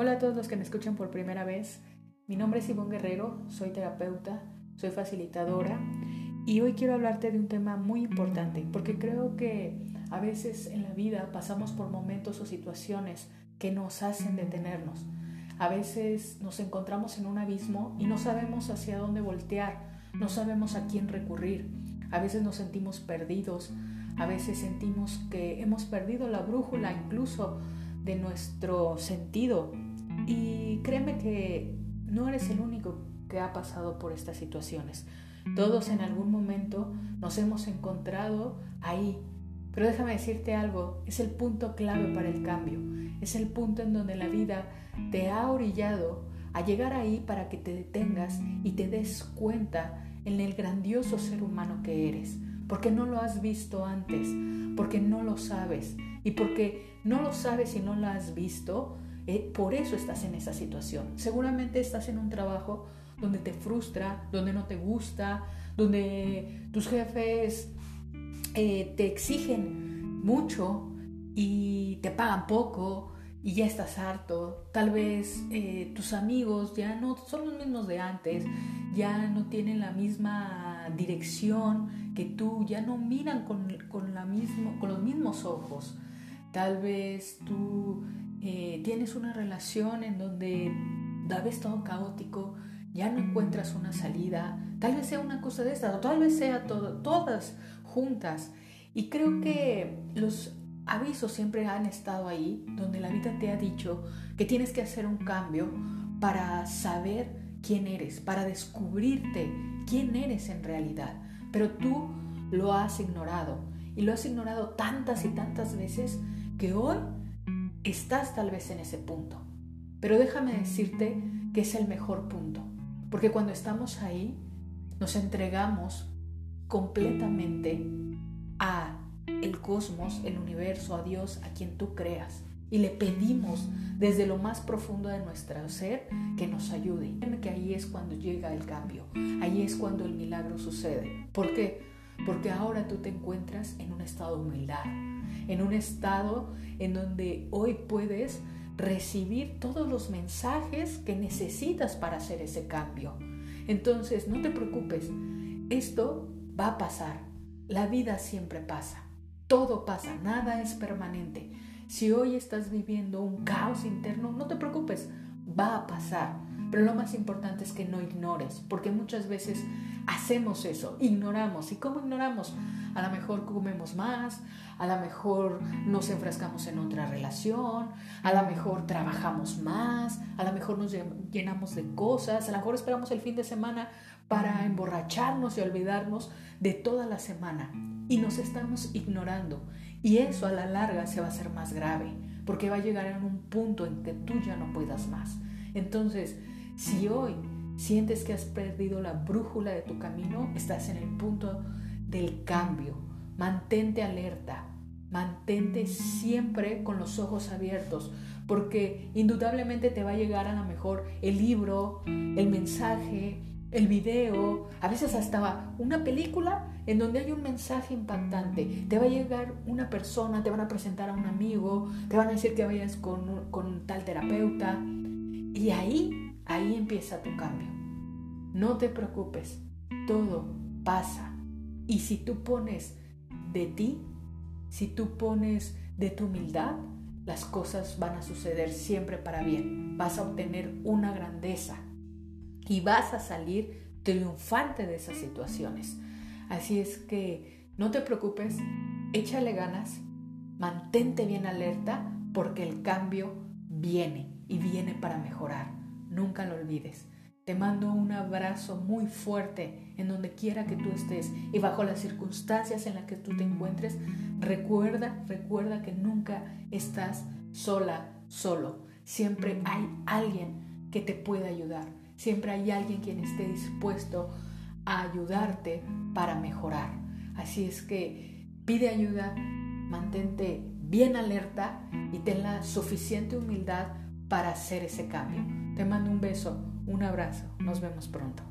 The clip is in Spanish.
Hola a todos los que me escuchan por primera vez. Mi nombre es Ivonne Guerrero, soy terapeuta, soy facilitadora y hoy quiero hablarte de un tema muy importante porque creo que a veces en la vida pasamos por momentos o situaciones que nos hacen detenernos. A veces nos encontramos en un abismo y no sabemos hacia dónde voltear, no sabemos a quién recurrir. A veces nos sentimos perdidos, a veces sentimos que hemos perdido la brújula incluso de nuestro sentido. Y créeme que no eres el único que ha pasado por estas situaciones. Todos en algún momento nos hemos encontrado ahí. Pero déjame decirte algo, es el punto clave para el cambio. Es el punto en donde la vida te ha orillado a llegar ahí para que te detengas y te des cuenta en el grandioso ser humano que eres. Porque no lo has visto antes, porque no lo sabes. Y porque no lo sabes y no lo has visto, eh, por eso estás en esa situación. Seguramente estás en un trabajo donde te frustra, donde no te gusta, donde tus jefes eh, te exigen mucho y te pagan poco y ya estás harto. Tal vez eh, tus amigos ya no son los mismos de antes, ya no tienen la misma dirección que tú, ya no miran con, con, la mismo, con los mismos ojos. Tal vez tú eh, tienes una relación en donde tal vez todo caótico, ya no encuentras una salida, tal vez sea una cosa de esta, o tal vez sea todo, todas juntas. Y creo que los avisos siempre han estado ahí, donde la vida te ha dicho que tienes que hacer un cambio para saber quién eres, para descubrirte quién eres en realidad. Pero tú lo has ignorado y lo has ignorado tantas y tantas veces que hoy estás tal vez en ese punto. Pero déjame decirte que es el mejor punto, porque cuando estamos ahí nos entregamos completamente a el cosmos, el universo, a Dios, a quien tú creas. Y le pedimos desde lo más profundo de nuestro ser que nos ayude. Que ahí es cuando llega el cambio, ahí es cuando el milagro sucede. ¿Por qué? Porque ahora tú te encuentras en un estado de humildad, en un estado en donde hoy puedes recibir todos los mensajes que necesitas para hacer ese cambio. Entonces, no te preocupes, esto va a pasar, la vida siempre pasa, todo pasa, nada es permanente. Si hoy estás viviendo un caos interno, no te preocupes, va a pasar. Pero lo más importante es que no ignores, porque muchas veces hacemos eso, ignoramos. ¿Y cómo ignoramos? A lo mejor comemos más, a lo mejor nos enfrascamos en otra relación, a lo mejor trabajamos más, a lo mejor nos llenamos de cosas, a lo mejor esperamos el fin de semana para emborracharnos y olvidarnos de toda la semana. Y nos estamos ignorando. Y eso a la larga se va a hacer más grave, porque va a llegar a un punto en que tú ya no puedas más. Entonces, si hoy sientes que has perdido la brújula de tu camino, estás en el punto del cambio. Mantente alerta, mantente siempre con los ojos abiertos, porque indudablemente te va a llegar a lo mejor el libro, el mensaje, el video, a veces hasta una película en donde hay un mensaje impactante. Te va a llegar una persona, te van a presentar a un amigo, te van a decir que vayas con, con tal terapeuta. Y ahí Ahí empieza tu cambio. No te preocupes, todo pasa. Y si tú pones de ti, si tú pones de tu humildad, las cosas van a suceder siempre para bien. Vas a obtener una grandeza y vas a salir triunfante de esas situaciones. Así es que no te preocupes, échale ganas, mantente bien alerta porque el cambio viene y viene para mejorar. Nunca lo olvides. Te mando un abrazo muy fuerte en donde quiera que tú estés y bajo las circunstancias en las que tú te encuentres. Recuerda, recuerda que nunca estás sola, solo. Siempre hay alguien que te pueda ayudar. Siempre hay alguien quien esté dispuesto a ayudarte para mejorar. Así es que pide ayuda, mantente bien alerta y ten la suficiente humildad para hacer ese cambio. Te mando un beso, un abrazo, nos vemos pronto.